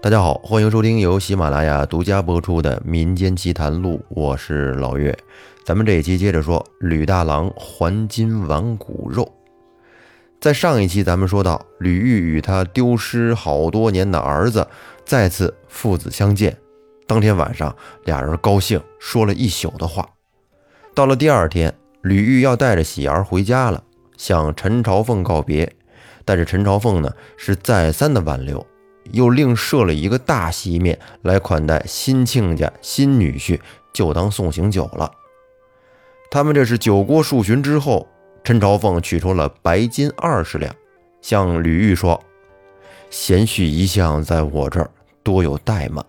大家好，欢迎收听由喜马拉雅独家播出的《民间奇谈录》，我是老岳。咱们这一期接着说吕大郎还金挽骨肉。在上一期咱们说到，吕玉与他丢失好多年的儿子再次父子相见。当天晚上，俩人高兴说了一宿的话。到了第二天，吕玉要带着喜儿回家了，向陈朝凤告别。但是陈朝凤呢，是再三的挽留。又另设了一个大席面来款待新亲家、新女婿，就当送行酒了。他们这是酒过数巡之后，陈朝凤取出了白金二十两，向吕玉说：“贤婿一向在我这儿多有怠慢，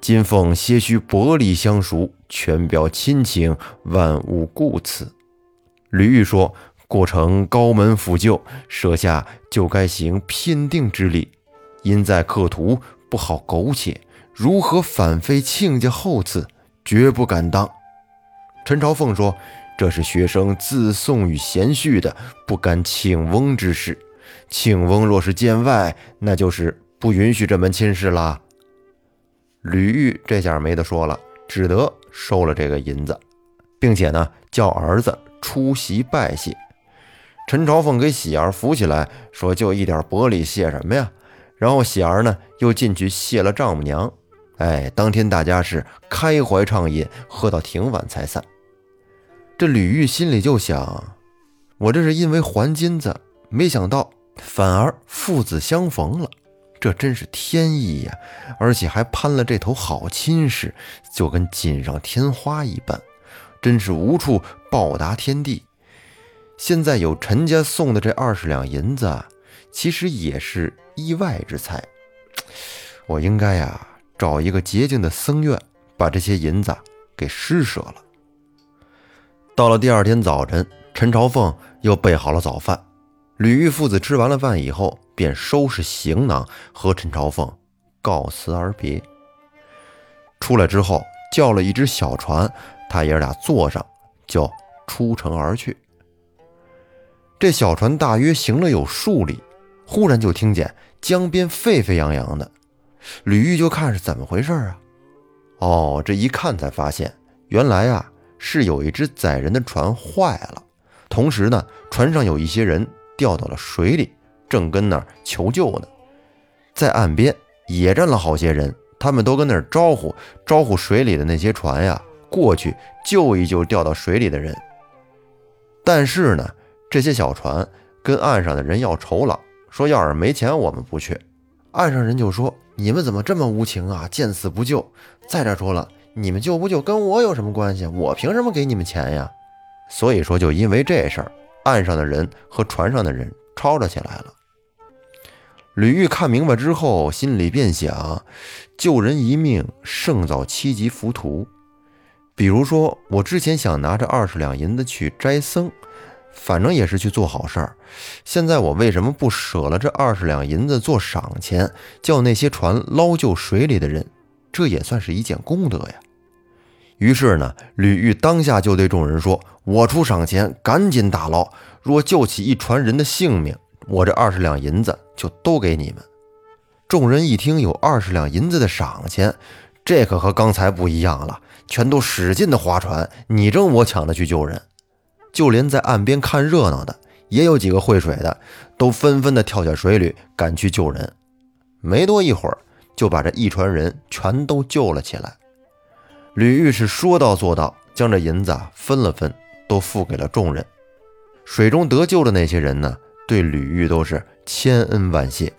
今奉些许薄礼相赎，全表亲情，万勿顾此。”吕玉说：“过程高门抚旧，舍下就该行聘定之礼。”因在客途不好苟且，如何反废亲家厚赐？绝不敢当。陈朝凤说：“这是学生自送与贤婿的，不干庆翁之事。庆翁若是见外，那就是不允许这门亲事啦。”吕玉这下没得说了，只得收了这个银子，并且呢，叫儿子出席拜谢。陈朝凤给喜儿扶起来，说：“就一点薄礼，谢什么呀？”然后喜儿呢又进去谢了丈母娘，哎，当天大家是开怀畅饮，喝到挺晚才散。这吕玉心里就想：我这是因为还金子，没想到反而父子相逢了，这真是天意呀！而且还攀了这头好亲事，就跟锦上添花一般，真是无处报答天地。现在有陈家送的这二十两银子，其实也是。意外之财，我应该呀找一个洁净的僧院，把这些银子给施舍了。到了第二天早晨，陈朝凤又备好了早饭，吕玉父子吃完了饭以后，便收拾行囊和陈朝凤告辞而别。出来之后，叫了一只小船，他爷俩坐上就出城而去。这小船大约行了有数里。忽然就听见江边沸沸扬扬的，吕玉就看是怎么回事啊？哦，这一看才发现，原来啊是有一只载人的船坏了，同时呢船上有一些人掉到了水里，正跟那儿求救呢。在岸边也站了好些人，他们都跟那儿招呼招呼水里的那些船呀过去救一救掉到水里的人。但是呢，这些小船跟岸上的人要酬劳。说要是没钱，我们不去。岸上人就说：“你们怎么这么无情啊？见死不救！再者说了，你们救不救跟我有什么关系？我凭什么给你们钱呀？”所以说，就因为这事儿，岸上的人和船上的人吵吵起来了。吕玉看明白之后，心里便想：救人一命胜造七级浮屠。比如说，我之前想拿着二十两银子去斋僧。反正也是去做好事儿，现在我为什么不舍了这二十两银子做赏钱，叫那些船捞救水里的人？这也算是一件功德呀。于是呢，吕玉当下就对众人说：“我出赏钱，赶紧打捞。若救起一船人的性命，我这二十两银子就都给你们。”众人一听有二十两银子的赏钱，这可和刚才不一样了，全都使劲的划船，你争我抢的去救人。就连在岸边看热闹的，也有几个会水的，都纷纷的跳下水里赶去救人。没多一会儿，就把这一船人全都救了起来。吕玉是说到做到，将这银子分了分，都付给了众人。水中得救的那些人呢，对吕玉都是千恩万谢。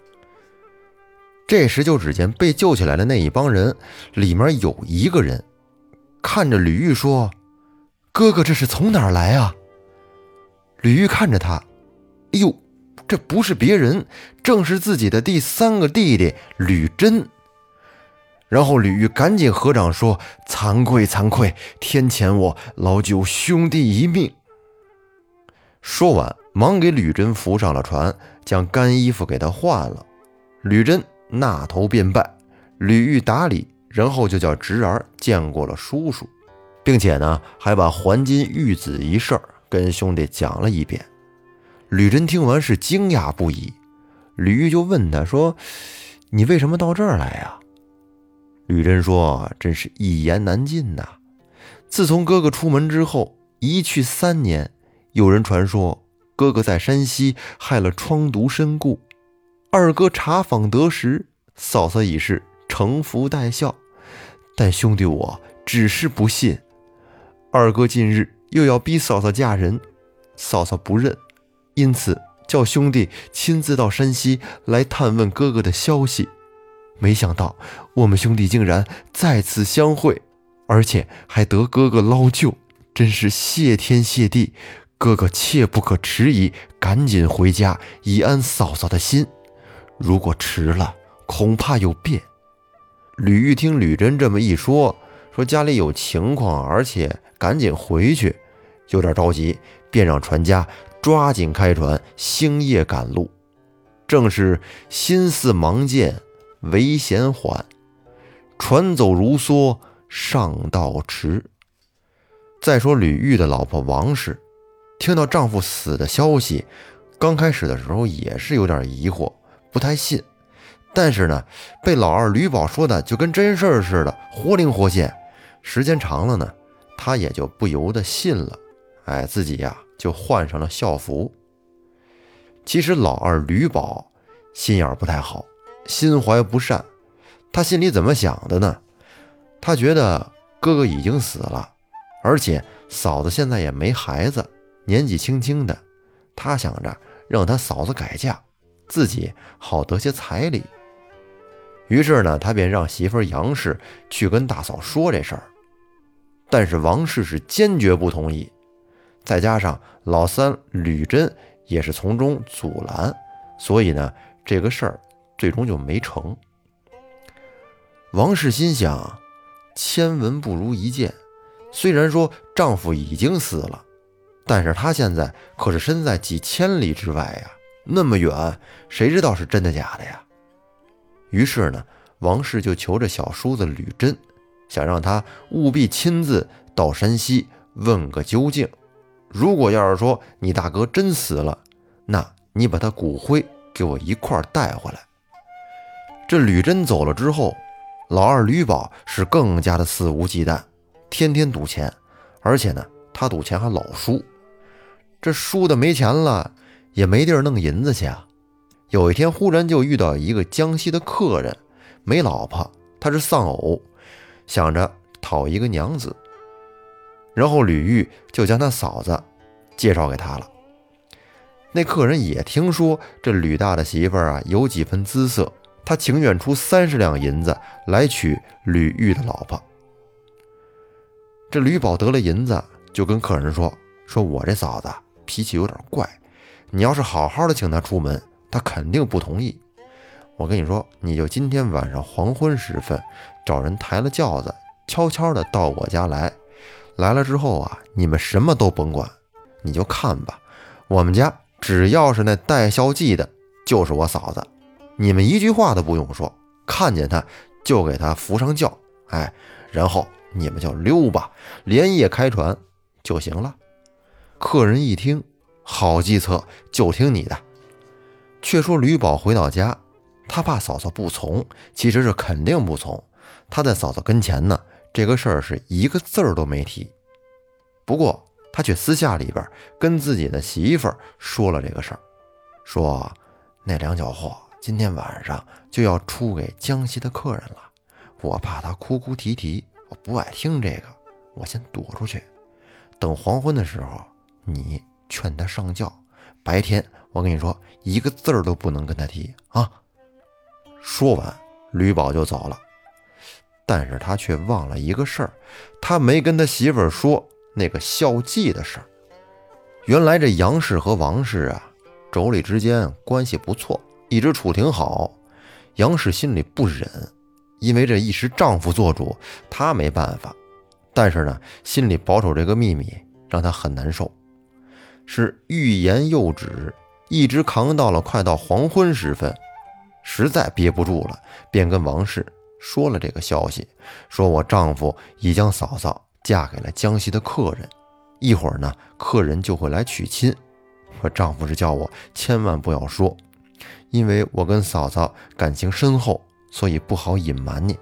这时，就只见被救起来的那一帮人里面有一个人，看着吕玉说：“哥哥，这是从哪儿来啊？”吕玉看着他，哎呦，这不是别人，正是自己的第三个弟弟吕真。然后吕玉赶紧合掌说：“惭愧惭愧，天谴我老九兄弟一命。”说完，忙给吕真扶上了船，将干衣服给他换了。吕真纳头便拜，吕玉打礼，然后就叫侄儿见过了叔叔，并且呢，还把还金玉子一事儿。跟兄弟讲了一遍，吕真听完是惊讶不已。吕玉就问他说：“你为什么到这儿来呀？吕珍说：“真是一言难尽呐。自从哥哥出门之后，一去三年，有人传说哥哥在山西害了疮毒身故。二哥查访得实，嫂嫂已是承服待孝。但兄弟我只是不信。二哥近日又要逼嫂嫂嫁人，嫂嫂不认，因此叫兄弟亲自到山西来探问哥哥的消息。”没想到我们兄弟竟然再次相会，而且还得哥哥捞救，真是谢天谢地！哥哥切不可迟疑，赶紧回家以安嫂嫂的心。如果迟了，恐怕有变。吕玉听吕珍这么一说，说家里有情况，而且赶紧回去，有点着急，便让船家抓紧开船，星夜赶路。正是心似盲箭。危险缓，船走如梭，上道迟。再说吕玉的老婆王氏，听到丈夫死的消息，刚开始的时候也是有点疑惑，不太信。但是呢，被老二吕宝说的就跟真事儿似的，活灵活现。时间长了呢，她也就不由得信了。哎，自己呀就换上了校服。其实老二吕宝心眼不太好。心怀不善，他心里怎么想的呢？他觉得哥哥已经死了，而且嫂子现在也没孩子，年纪轻轻的，他想着让他嫂子改嫁，自己好得些彩礼。于是呢，他便让媳妇杨氏去跟大嫂说这事儿，但是王氏是坚决不同意，再加上老三吕珍也是从中阻拦，所以呢，这个事儿。最终就没成。王氏心想，千闻不如一见。虽然说丈夫已经死了，但是她现在可是身在几千里之外呀，那么远，谁知道是真的假的呀？于是呢，王氏就求着小叔子吕珍，想让他务必亲自到山西问个究竟。如果要是说你大哥真死了，那你把他骨灰给我一块带回来。这吕珍走了之后，老二吕宝是更加的肆无忌惮，天天赌钱，而且呢，他赌钱还老输。这输的没钱了，也没地儿弄银子去啊。有一天，忽然就遇到一个江西的客人，没老婆，他是丧偶，想着讨一个娘子。然后吕玉就将他嫂子介绍给他了。那客人也听说这吕大的媳妇儿啊，有几分姿色。他情愿出三十两银子来娶吕玉的老婆。这吕宝得了银子，就跟客人说：“说我这嫂子脾气有点怪，你要是好好的请她出门，她肯定不同意。我跟你说，你就今天晚上黄昏时分，找人抬了轿子，悄悄的到我家来。来了之后啊，你们什么都甭管，你就看吧。我们家只要是那带孝妓的，就是我嫂子。”你们一句话都不用说，看见她就给她扶上轿，哎，然后你们就溜吧，连夜开船就行了。客人一听，好计策，就听你的。却说吕宝回到家，他怕嫂嫂不从，其实是肯定不从。他在嫂嫂跟前呢，这个事儿是一个字儿都没提。不过他却私下里边跟自己的媳妇儿说了这个事儿，说那两脚货。今天晚上就要出给江西的客人了，我怕他哭哭啼啼，我不爱听这个，我先躲出去。等黄昏的时候，你劝他上轿。白天我跟你说，一个字儿都不能跟他提啊。说完，吕宝就走了。但是他却忘了一个事儿，他没跟他媳妇儿说那个孝妓的事儿。原来这杨氏和王氏啊，妯娌之间关系不错。一直处挺好，杨氏心里不忍，因为这一时丈夫做主，她没办法。但是呢，心里保守这个秘密，让她很难受。是欲言又止，一直扛到了快到黄昏时分，实在憋不住了，便跟王氏说了这个消息：说我丈夫已将嫂嫂嫁给了江西的客人，一会儿呢，客人就会来娶亲。我丈夫是叫我千万不要说。因为我跟嫂嫂感情深厚，所以不好隐瞒你。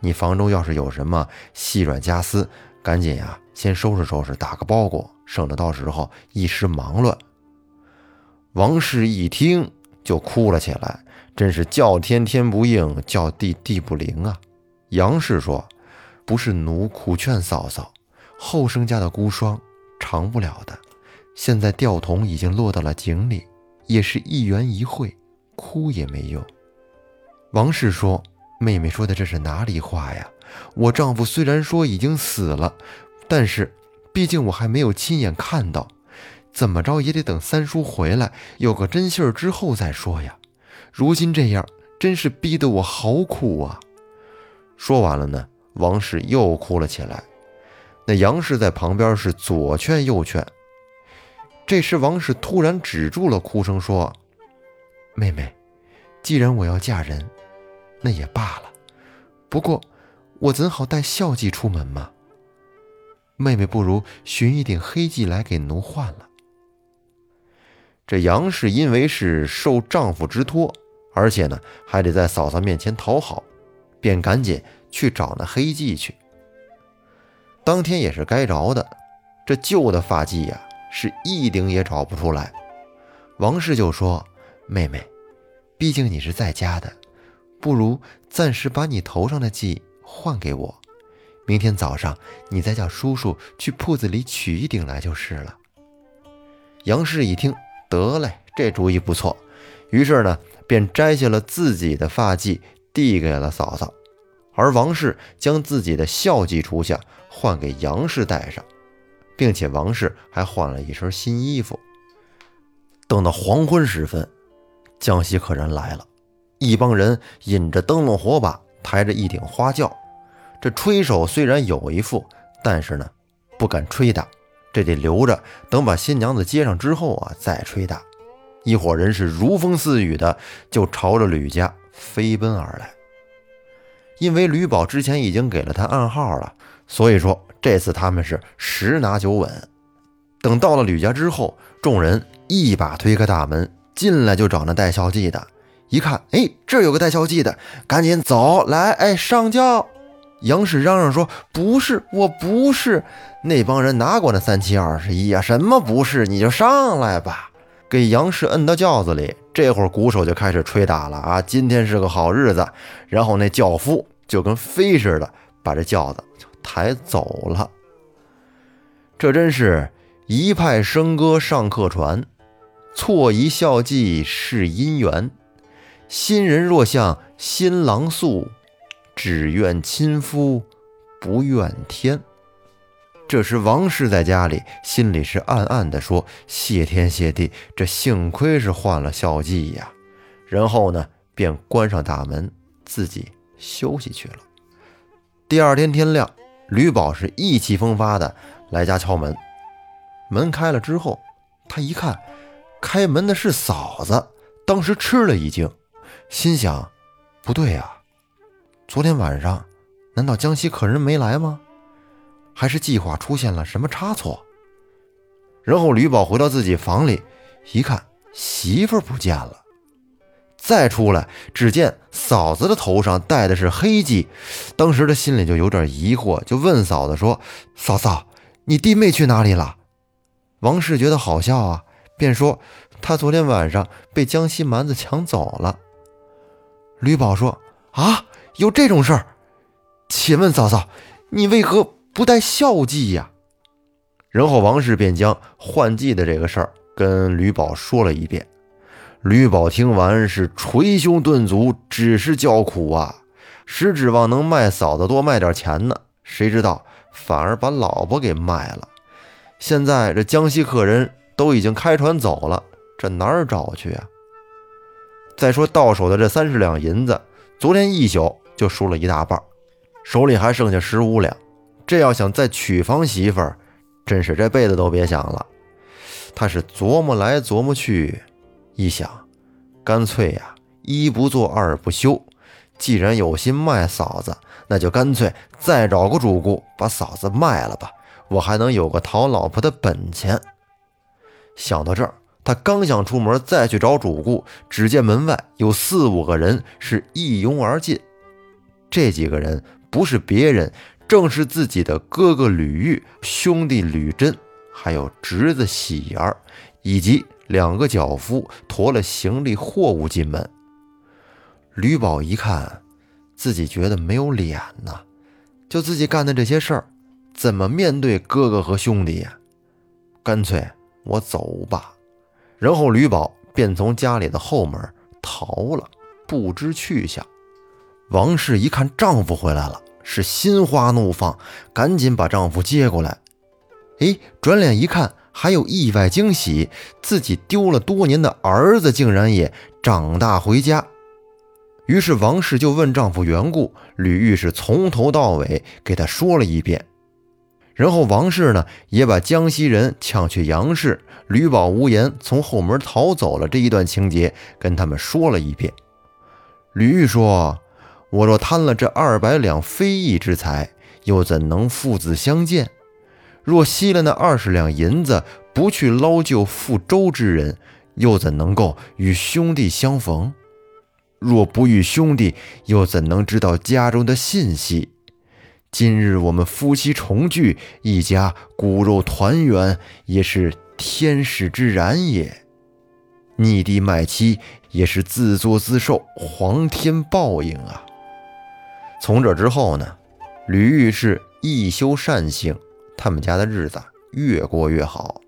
你房中要是有什么细软家私，赶紧呀，先收拾收拾，打个包裹，省得到时候一时忙乱。”王氏一听就哭了起来，真是叫天天不应，叫地地不灵啊！杨氏说：“不是奴苦劝嫂嫂，后生家的孤孀长不了的。现在吊桶已经落到了井里，也是一圆一会，哭也没用。”王氏说：“妹妹说的这是哪里话呀？我丈夫虽然说已经死了，但是毕竟我还没有亲眼看到，怎么着也得等三叔回来有个真信儿之后再说呀。如今这样，真是逼得我好苦啊！”说完了呢，王氏又哭了起来。那杨氏在旁边是左劝右劝。这时，王氏突然止住了哭声，说：“妹妹，既然我要嫁人。”那也罢了，不过我怎好带孝髻出门嘛？妹妹不如寻一顶黑髻来给奴换了。这杨氏因为是受丈夫之托，而且呢还得在嫂嫂面前讨好，便赶紧去找那黑髻去。当天也是该着的，这旧的发髻呀是一顶也找不出来。王氏就说：“妹妹，毕竟你是在家的。”不如暂时把你头上的髻换给我，明天早上你再叫叔叔去铺子里取一顶来就是了。杨氏一听，得嘞，这主意不错，于是呢，便摘下了自己的发髻，递给了嫂嫂，而王氏将自己的孝髻除下，换给杨氏戴上，并且王氏还换了一身新衣服。等到黄昏时分，江西客人来了。一帮人引着灯笼火把，抬着一顶花轿。这吹手虽然有一副，但是呢，不敢吹大，这得留着等把新娘子接上之后啊，再吹大。一伙人是如风似雨的，就朝着吕家飞奔而来。因为吕宝之前已经给了他暗号了，所以说这次他们是十拿九稳。等到了吕家之后，众人一把推开大门，进来就找那带孝髻的。一看，哎，这有个带孝髻的，赶紧走来，哎，上轿。杨氏嚷嚷说：“不是，我不是。”那帮人哪管那三七二十一呀？什么不是？你就上来吧，给杨氏摁到轿子里。这会儿鼓手就开始吹打了啊！今天是个好日子。然后那轿夫就跟飞似的把这轿子就抬走了。这真是一派笙歌上客船，错一孝髻是姻缘。新人若向新郎诉，只愿亲夫不怨天。这时王氏在家里，心里是暗暗的说：“谢天谢地，这幸亏是换了孝髻呀。”然后呢，便关上大门，自己休息去了。第二天天亮，吕宝是意气风发的来家敲门。门开了之后，他一看，开门的是嫂子，当时吃了一惊。心想，不对呀，昨天晚上难道江西客人没来吗？还是计划出现了什么差错？然后吕宝回到自己房里，一看媳妇不见了，再出来，只见嫂子的头上戴的是黑髻，当时他心里就有点疑惑，就问嫂子说：“嫂嫂，你弟妹去哪里了？”王氏觉得好笑啊，便说：“他昨天晚上被江西蛮子抢走了。”吕宝说：“啊，有这种事儿？请问嫂嫂，你为何不带孝髻呀？”然后王氏便将换季的这个事儿跟吕宝说了一遍。吕宝听完是捶胸顿足，只是叫苦啊！实指望能卖嫂子多卖点钱呢，谁知道反而把老婆给卖了。现在这江西客人都已经开船走了，这哪儿找去啊？再说到手的这三十两银子，昨天一宿就输了一大半，手里还剩下十五两。这要想再娶房媳妇儿，真是这辈子都别想了。他是琢磨来琢磨去，一想，干脆呀，一不做二不休。既然有心卖嫂子，那就干脆再找个主顾把嫂子卖了吧，我还能有个讨老婆的本钱。想到这儿。他刚想出门再去找主顾，只见门外有四五个人是一拥而进。这几个人不是别人，正是自己的哥哥吕玉、兄弟吕真，还有侄子喜儿，以及两个脚夫驮了行李货物进门。吕宝一看，自己觉得没有脸呐，就自己干的这些事儿，怎么面对哥哥和兄弟呀？干脆我走吧。然后吕宝便从家里的后门逃了，不知去向。王氏一看丈夫回来了，是心花怒放，赶紧把丈夫接过来。哎，转脸一看，还有意外惊喜，自己丢了多年的儿子竟然也长大回家。于是王氏就问丈夫缘故，吕玉是从头到尾给他说了一遍。然后王氏呢也把江西人抢去杨氏、吕宝无言从后门逃走了这一段情节跟他们说了一遍。吕玉说。我若贪了这二百两非义之财，又怎能父子相见？若吸了那二十两银子，不去捞救覆舟之人，又怎能够与兄弟相逢？若不与兄弟，又怎能知道家中的信息？今日我们夫妻重聚，一家骨肉团圆，也是天时之然也。逆地卖妻，也是自作自受，皇天报应啊！从这之后呢，吕玉是一修善性，他们家的日子越过越好。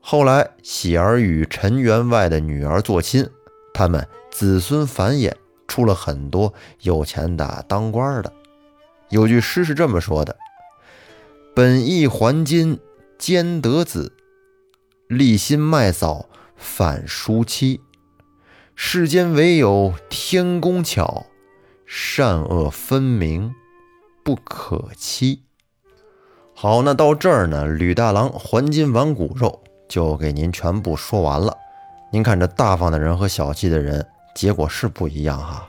后来喜儿与陈员外的女儿做亲，他们子孙繁衍，出了很多有钱的当官的。有句诗是这么说的：“本意还金兼得子，立心卖嫂反淑妻。世间唯有天公巧。”善恶分明，不可欺。好，那到这儿呢，吕大郎还金挽骨肉就给您全部说完了。您看这大方的人和小气的人，结果是不一样哈。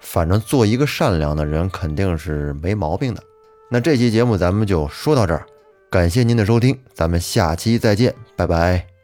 反正做一个善良的人肯定是没毛病的。那这期节目咱们就说到这儿，感谢您的收听，咱们下期再见，拜拜。